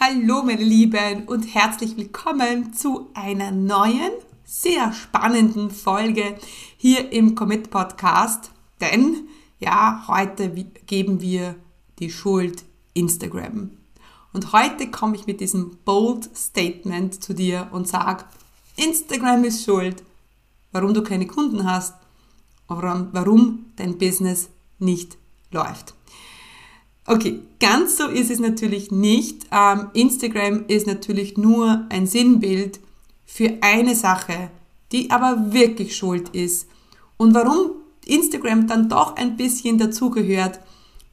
Hallo meine Lieben und herzlich willkommen zu einer neuen, sehr spannenden Folge hier im Commit Podcast. Denn ja, heute geben wir die Schuld Instagram. Und heute komme ich mit diesem bold Statement zu dir und sage, Instagram ist schuld, warum du keine Kunden hast, warum dein Business nicht läuft. Okay, ganz so ist es natürlich nicht. Ähm, Instagram ist natürlich nur ein Sinnbild für eine Sache, die aber wirklich schuld ist. Und warum Instagram dann doch ein bisschen dazugehört,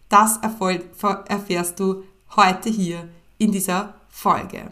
das erfährst du heute hier in dieser Folge.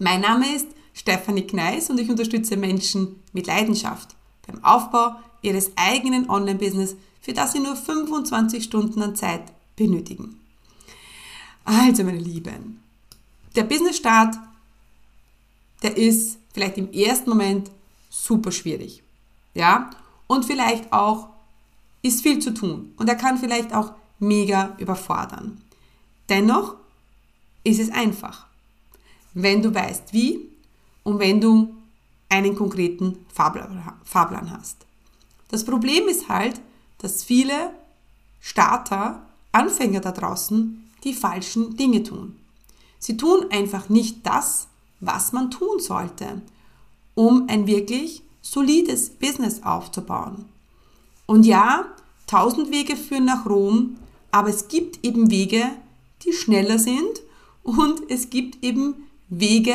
Mein Name ist Stefanie Kneis und ich unterstütze Menschen mit Leidenschaft beim Aufbau ihres eigenen Online-Business, für das sie nur 25 Stunden an Zeit benötigen. Also, meine Lieben, der Business-Start, der ist vielleicht im ersten Moment super schwierig. Ja? Und vielleicht auch ist viel zu tun und er kann vielleicht auch mega überfordern. Dennoch ist es einfach, wenn du weißt wie und wenn du einen konkreten Fahrplan hast. Das Problem ist halt, dass viele Starter, Anfänger da draußen, die falschen Dinge tun. Sie tun einfach nicht das, was man tun sollte, um ein wirklich solides Business aufzubauen. Und ja, tausend Wege führen nach Rom, aber es gibt eben Wege, die schneller sind und es gibt eben Wege,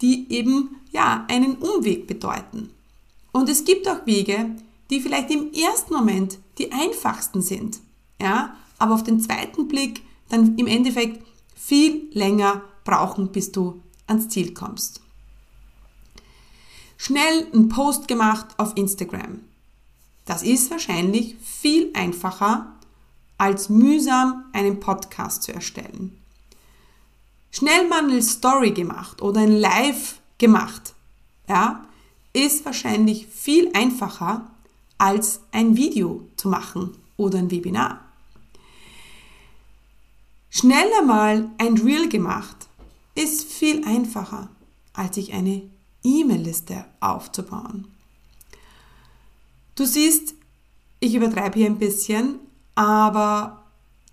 die eben ja, einen Umweg bedeuten. Und es gibt auch Wege, die vielleicht im ersten Moment die einfachsten sind, ja, aber auf den zweiten Blick dann im Endeffekt viel länger brauchen, bis du ans Ziel kommst. Schnell einen Post gemacht auf Instagram. Das ist wahrscheinlich viel einfacher, als mühsam einen Podcast zu erstellen. Schnell mal eine Story gemacht oder ein Live gemacht, ja, ist wahrscheinlich viel einfacher als ein Video zu machen oder ein Webinar. Schneller mal ein Reel gemacht ist viel einfacher, als sich eine E-Mail-Liste aufzubauen. Du siehst, ich übertreibe hier ein bisschen, aber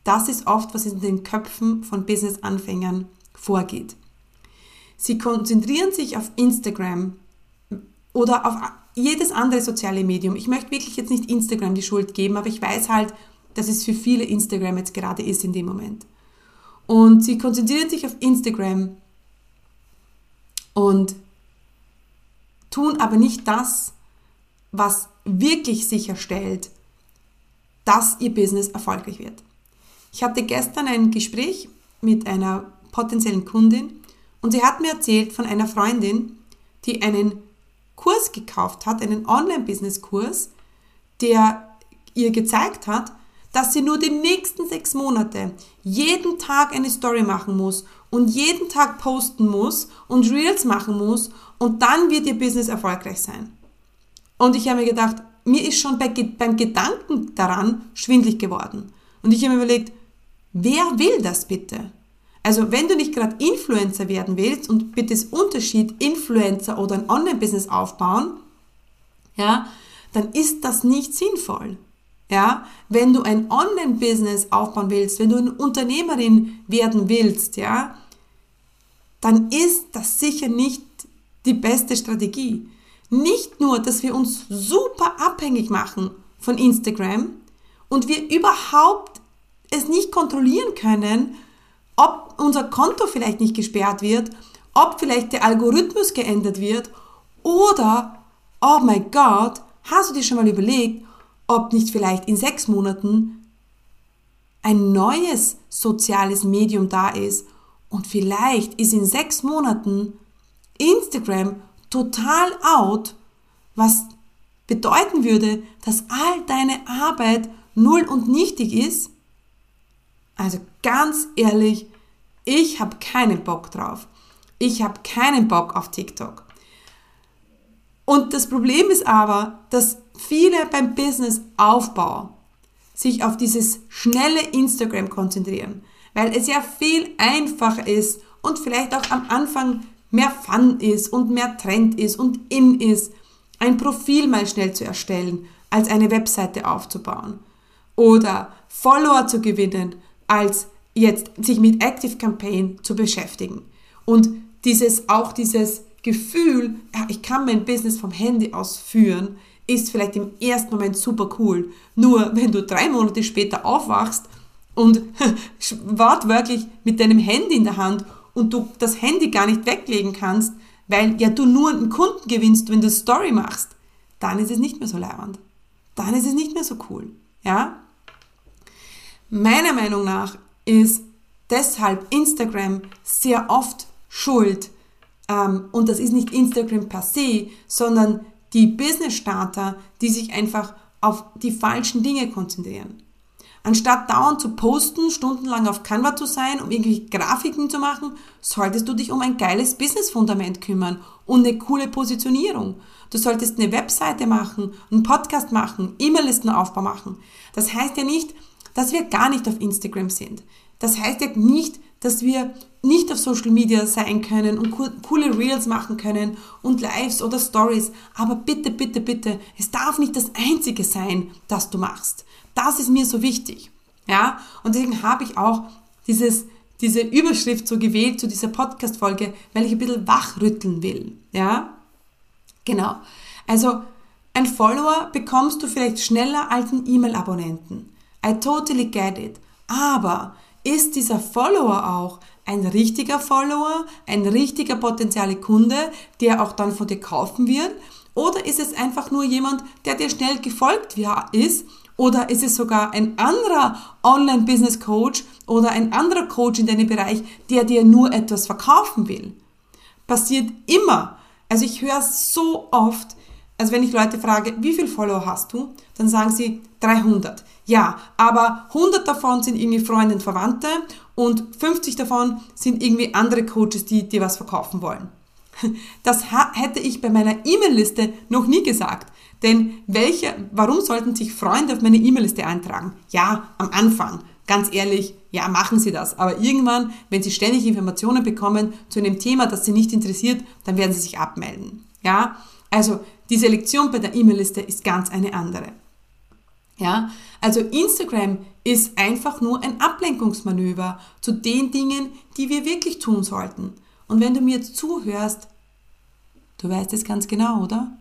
das ist oft, was in den Köpfen von Business-Anfängern vorgeht. Sie konzentrieren sich auf Instagram oder auf jedes andere soziale Medium. Ich möchte wirklich jetzt nicht Instagram die Schuld geben, aber ich weiß halt, dass es für viele Instagram jetzt gerade ist in dem Moment. Und sie konzentrieren sich auf Instagram und tun aber nicht das, was wirklich sicherstellt, dass ihr Business erfolgreich wird. Ich hatte gestern ein Gespräch mit einer potenziellen Kundin und sie hat mir erzählt von einer Freundin, die einen Kurs gekauft hat, einen Online-Business-Kurs, der ihr gezeigt hat, dass sie nur die nächsten sechs Monate jeden Tag eine Story machen muss und jeden Tag posten muss und Reels machen muss und dann wird ihr Business erfolgreich sein. Und ich habe mir gedacht, mir ist schon bei, beim Gedanken daran schwindlig geworden. Und ich habe mir überlegt, wer will das bitte? Also wenn du nicht gerade Influencer werden willst und bitte das Unterschied Influencer oder ein Online-Business aufbauen, ja, dann ist das nicht sinnvoll. Ja, wenn du ein Online-Business aufbauen willst, wenn du eine Unternehmerin werden willst, ja, dann ist das sicher nicht die beste Strategie. Nicht nur, dass wir uns super abhängig machen von Instagram und wir überhaupt es nicht kontrollieren können, ob unser Konto vielleicht nicht gesperrt wird, ob vielleicht der Algorithmus geändert wird oder, oh mein Gott, hast du dir schon mal überlegt, ob nicht vielleicht in sechs Monaten ein neues soziales Medium da ist und vielleicht ist in sechs Monaten Instagram total out, was bedeuten würde, dass all deine Arbeit null und nichtig ist? Also ganz ehrlich, ich habe keinen Bock drauf. Ich habe keinen Bock auf TikTok. Und das Problem ist aber, dass viele beim Businessaufbau sich auf dieses schnelle Instagram konzentrieren, weil es ja viel einfacher ist und vielleicht auch am Anfang mehr Fun ist und mehr Trend ist und in ist, ein Profil mal schnell zu erstellen, als eine Webseite aufzubauen. Oder Follower zu gewinnen, als jetzt sich mit Active Campaign zu beschäftigen. Und dieses, auch dieses Gefühl, ich kann mein Business vom Handy aus führen, ist vielleicht im ersten Moment super cool. Nur wenn du drei Monate später aufwachst und wortwörtlich mit deinem Handy in der Hand und du das Handy gar nicht weglegen kannst, weil ja du nur einen Kunden gewinnst, wenn du Story machst, dann ist es nicht mehr so leibend. Dann ist es nicht mehr so cool. Ja? Meiner Meinung nach ist deshalb Instagram sehr oft schuld. Ähm, und das ist nicht Instagram per se, sondern die Business Starter, die sich einfach auf die falschen Dinge konzentrieren. Anstatt dauernd zu posten, stundenlang auf Canva zu sein, um irgendwelche Grafiken zu machen, solltest du dich um ein geiles Business-Fundament kümmern und eine coole Positionierung. Du solltest eine Webseite machen, einen Podcast machen, E-Mail-Listenaufbau machen. Das heißt ja nicht, dass wir gar nicht auf Instagram sind. Das heißt ja nicht, dass wir nicht auf Social Media sein können und coole Reels machen können und Lives oder Stories. Aber bitte, bitte, bitte, es darf nicht das Einzige sein, das du machst. Das ist mir so wichtig. Ja, und deswegen habe ich auch dieses, diese Überschrift so gewählt zu dieser Podcast-Folge, weil ich ein bisschen wachrütteln will. Ja, genau. Also, ein Follower bekommst du vielleicht schneller als einen E-Mail-Abonnenten. I totally get it. Aber ist dieser Follower auch ein richtiger Follower, ein richtiger potenzieller Kunde, der auch dann von dir kaufen wird? Oder ist es einfach nur jemand, der dir schnell gefolgt ist? Oder ist es sogar ein anderer Online-Business-Coach oder ein anderer Coach in deinem Bereich, der dir nur etwas verkaufen will? Passiert immer. Also ich höre so oft, also wenn ich Leute frage, wie viele Follower hast du, dann sagen sie 300. Ja, aber 100 davon sind irgendwie Freunde und Verwandte und 50 davon sind irgendwie andere Coaches, die dir was verkaufen wollen. Das hätte ich bei meiner E-Mail-Liste noch nie gesagt. Denn welche, warum sollten sich Freunde auf meine E-Mail-Liste eintragen? Ja, am Anfang. Ganz ehrlich, ja, machen Sie das. Aber irgendwann, wenn Sie ständig Informationen bekommen zu einem Thema, das Sie nicht interessiert, dann werden Sie sich abmelden. Ja, also die Selektion bei der E-Mail-Liste ist ganz eine andere. Ja, also Instagram ist einfach nur ein Ablenkungsmanöver zu den Dingen, die wir wirklich tun sollten. Und wenn du mir jetzt zuhörst, du weißt es ganz genau, oder?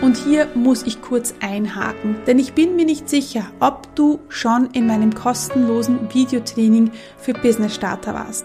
Und hier muss ich kurz einhaken, denn ich bin mir nicht sicher, ob du schon in meinem kostenlosen Videotraining für Business Starter warst.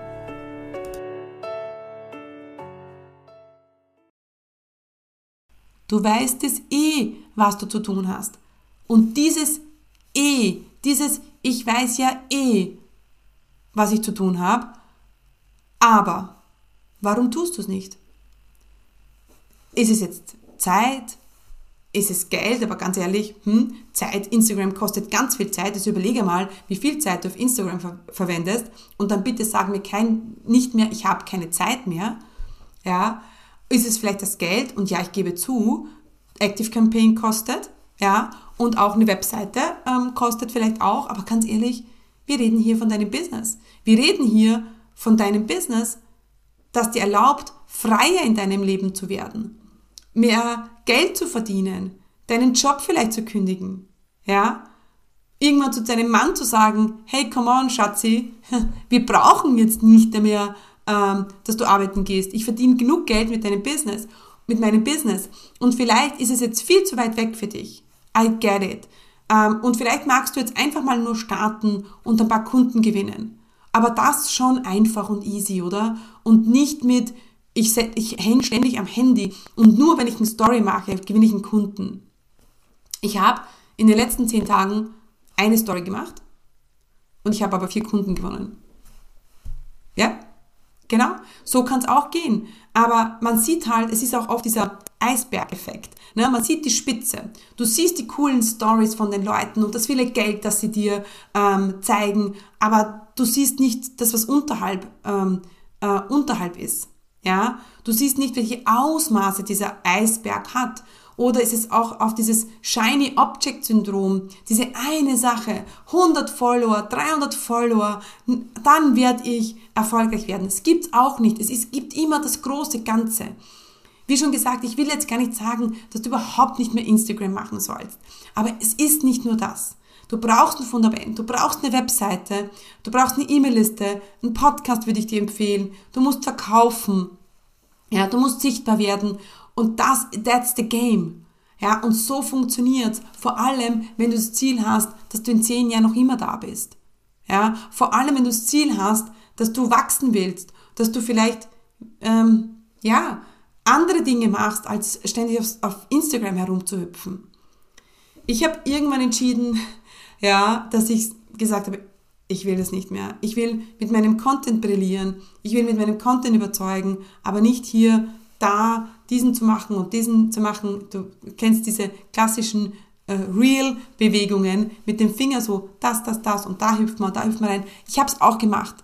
Du weißt es eh, was du zu tun hast. Und dieses eh, dieses ich weiß ja eh, was ich zu tun habe, aber warum tust du es nicht? Ist es jetzt Zeit? ist es Geld, aber ganz ehrlich, hm, Zeit, Instagram kostet ganz viel Zeit. Also überlege mal, wie viel Zeit du auf Instagram ver verwendest und dann bitte sag mir kein, nicht mehr, ich habe keine Zeit mehr. Ja, ist es vielleicht das Geld? Und ja, ich gebe zu, Active Campaign kostet, ja, und auch eine Webseite ähm, kostet vielleicht auch, aber ganz ehrlich, wir reden hier von deinem Business. Wir reden hier von deinem Business, das dir erlaubt, freier in deinem Leben zu werden, mehr Geld zu verdienen, deinen Job vielleicht zu kündigen, ja, irgendwann zu deinem Mann zu sagen, hey, come on, Schatzi, wir brauchen jetzt nicht mehr, ähm, dass du arbeiten gehst. Ich verdiene genug Geld mit deinem Business, mit meinem Business. Und vielleicht ist es jetzt viel zu weit weg für dich. I get it. Ähm, und vielleicht magst du jetzt einfach mal nur starten und ein paar Kunden gewinnen. Aber das schon einfach und easy, oder? Und nicht mit, ich, ich hänge ständig am Handy und nur wenn ich eine Story mache, gewinne ich einen Kunden. Ich habe in den letzten zehn Tagen eine Story gemacht und ich habe aber vier Kunden gewonnen. Ja? Genau, so kann es auch gehen. Aber man sieht halt, es ist auch oft dieser Eisbergeffekt. Ne? Man sieht die Spitze. Du siehst die coolen Stories von den Leuten und das viele Geld, das sie dir ähm, zeigen, aber du siehst nicht das, was unterhalb, ähm, äh, unterhalb ist. Ja, du siehst nicht, welche Ausmaße dieser Eisberg hat. Oder ist es auch auf dieses Shiny Object Syndrom, diese eine Sache, 100 Follower, 300 Follower, dann werde ich erfolgreich werden. Es gibt auch nicht. Es ist, gibt immer das große Ganze. Wie schon gesagt, ich will jetzt gar nicht sagen, dass du überhaupt nicht mehr Instagram machen sollst. Aber es ist nicht nur das. Du brauchst ein Fundament, du brauchst eine Webseite, du brauchst eine E-Mail-Liste, einen Podcast würde ich dir empfehlen, du musst verkaufen, ja, du musst sichtbar werden und das, that's the game. Ja, und so funktioniert's. Vor allem, wenn du das Ziel hast, dass du in zehn Jahren noch immer da bist. Ja, vor allem, wenn du das Ziel hast, dass du wachsen willst, dass du vielleicht, ähm, ja, andere Dinge machst, als ständig auf, auf Instagram herumzuhüpfen. Ich habe irgendwann entschieden, ja, dass ich gesagt habe, ich will das nicht mehr. Ich will mit meinem Content brillieren. Ich will mit meinem Content überzeugen, aber nicht hier, da, diesen zu machen und diesen zu machen. Du kennst diese klassischen äh, Real-Bewegungen mit dem Finger so, das, das, das und da hüpft man, da hüpft man rein. Ich habe es auch gemacht.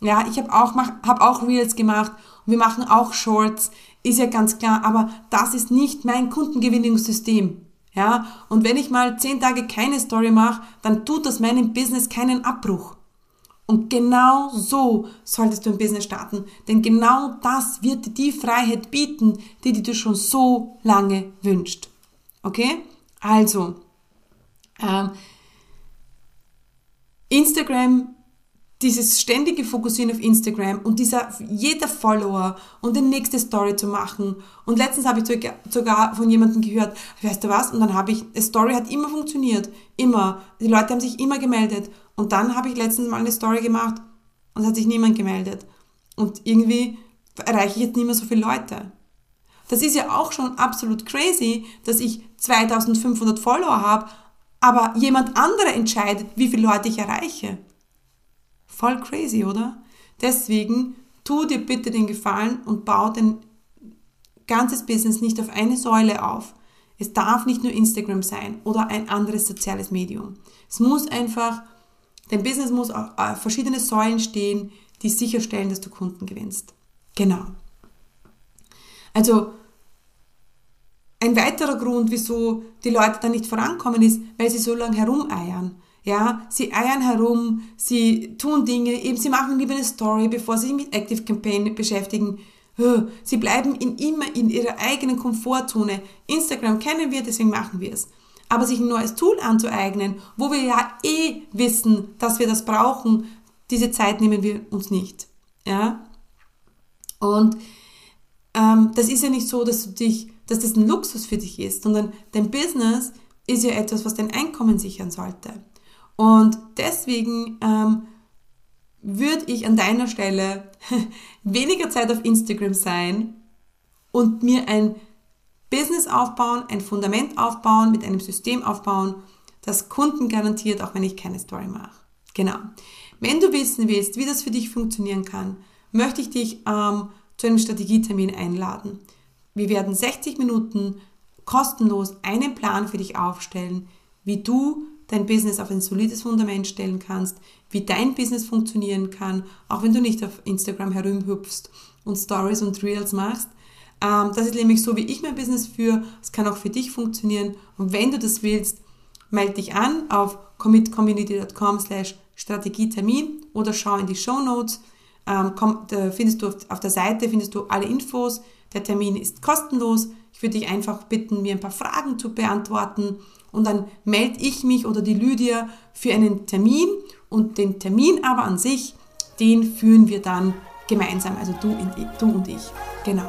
Ja, ich habe auch, hab auch Reels gemacht und wir machen auch Shorts, ist ja ganz klar, aber das ist nicht mein Kundengewinnungssystem. Ja, und wenn ich mal zehn Tage keine Story mache, dann tut das meinem Business keinen Abbruch. Und genau so solltest du ein Business starten, denn genau das wird dir die Freiheit bieten, die, die du schon so lange wünscht. Okay? Also, ähm, Instagram dieses ständige Fokussieren auf Instagram und dieser jeder Follower und die nächste Story zu machen. Und letztens habe ich sogar von jemandem gehört, weißt du was? Und dann habe ich, eine Story hat immer funktioniert. Immer. Die Leute haben sich immer gemeldet. Und dann habe ich letztens mal eine Story gemacht und es hat sich niemand gemeldet. Und irgendwie erreiche ich jetzt nicht mehr so viele Leute. Das ist ja auch schon absolut crazy, dass ich 2500 Follower habe, aber jemand anderer entscheidet, wie viele Leute ich erreiche. Voll crazy, oder? Deswegen tu dir bitte den Gefallen und bau dein ganzes Business nicht auf eine Säule auf. Es darf nicht nur Instagram sein oder ein anderes soziales Medium. Es muss einfach, dein Business muss auf verschiedene Säulen stehen, die sicherstellen, dass du Kunden gewinnst. Genau. Also, ein weiterer Grund, wieso die Leute da nicht vorankommen, ist, weil sie so lange herumeiern. Ja, sie eiern herum, sie tun Dinge, eben sie machen lieber eine Story, bevor sie sich mit Active Campaign beschäftigen. Sie bleiben in immer in ihrer eigenen Komfortzone. Instagram kennen wir, deswegen machen wir es. Aber sich ein neues Tool anzueignen, wo wir ja eh wissen, dass wir das brauchen, diese Zeit nehmen wir uns nicht. Ja? Und ähm, das ist ja nicht so, dass du dich, dass das ein Luxus für dich ist, sondern dein Business ist ja etwas, was dein Einkommen sichern sollte. Und deswegen ähm, würde ich an deiner Stelle weniger Zeit auf Instagram sein und mir ein Business aufbauen, ein Fundament aufbauen, mit einem System aufbauen, das Kunden garantiert, auch wenn ich keine Story mache. Genau. Wenn du wissen willst, wie das für dich funktionieren kann, möchte ich dich ähm, zu einem Strategietermin einladen. Wir werden 60 Minuten kostenlos einen Plan für dich aufstellen, wie du dein Business auf ein solides Fundament stellen kannst, wie dein Business funktionieren kann, auch wenn du nicht auf Instagram herumhüpfst und Stories und Reels machst. Ähm, das ist nämlich so, wie ich mein Business führe. Es kann auch für dich funktionieren. Und wenn du das willst, melde dich an auf commitcommunity.com slash Strategietermin oder schau in die Show Notes. Ähm, findest du auf der Seite findest du alle Infos. Der Termin ist kostenlos. Ich würde dich einfach bitten, mir ein paar Fragen zu beantworten und dann melde ich mich oder die Lydia für einen Termin und den Termin aber an sich, den führen wir dann gemeinsam, also du, du und ich. Genau.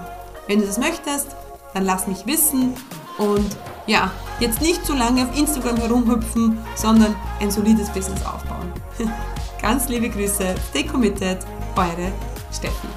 Wenn du das möchtest, dann lass mich wissen und ja, jetzt nicht zu lange auf Instagram herumhüpfen, sondern ein solides Business aufbauen. Ganz liebe Grüße, stay committed, eure Steffi.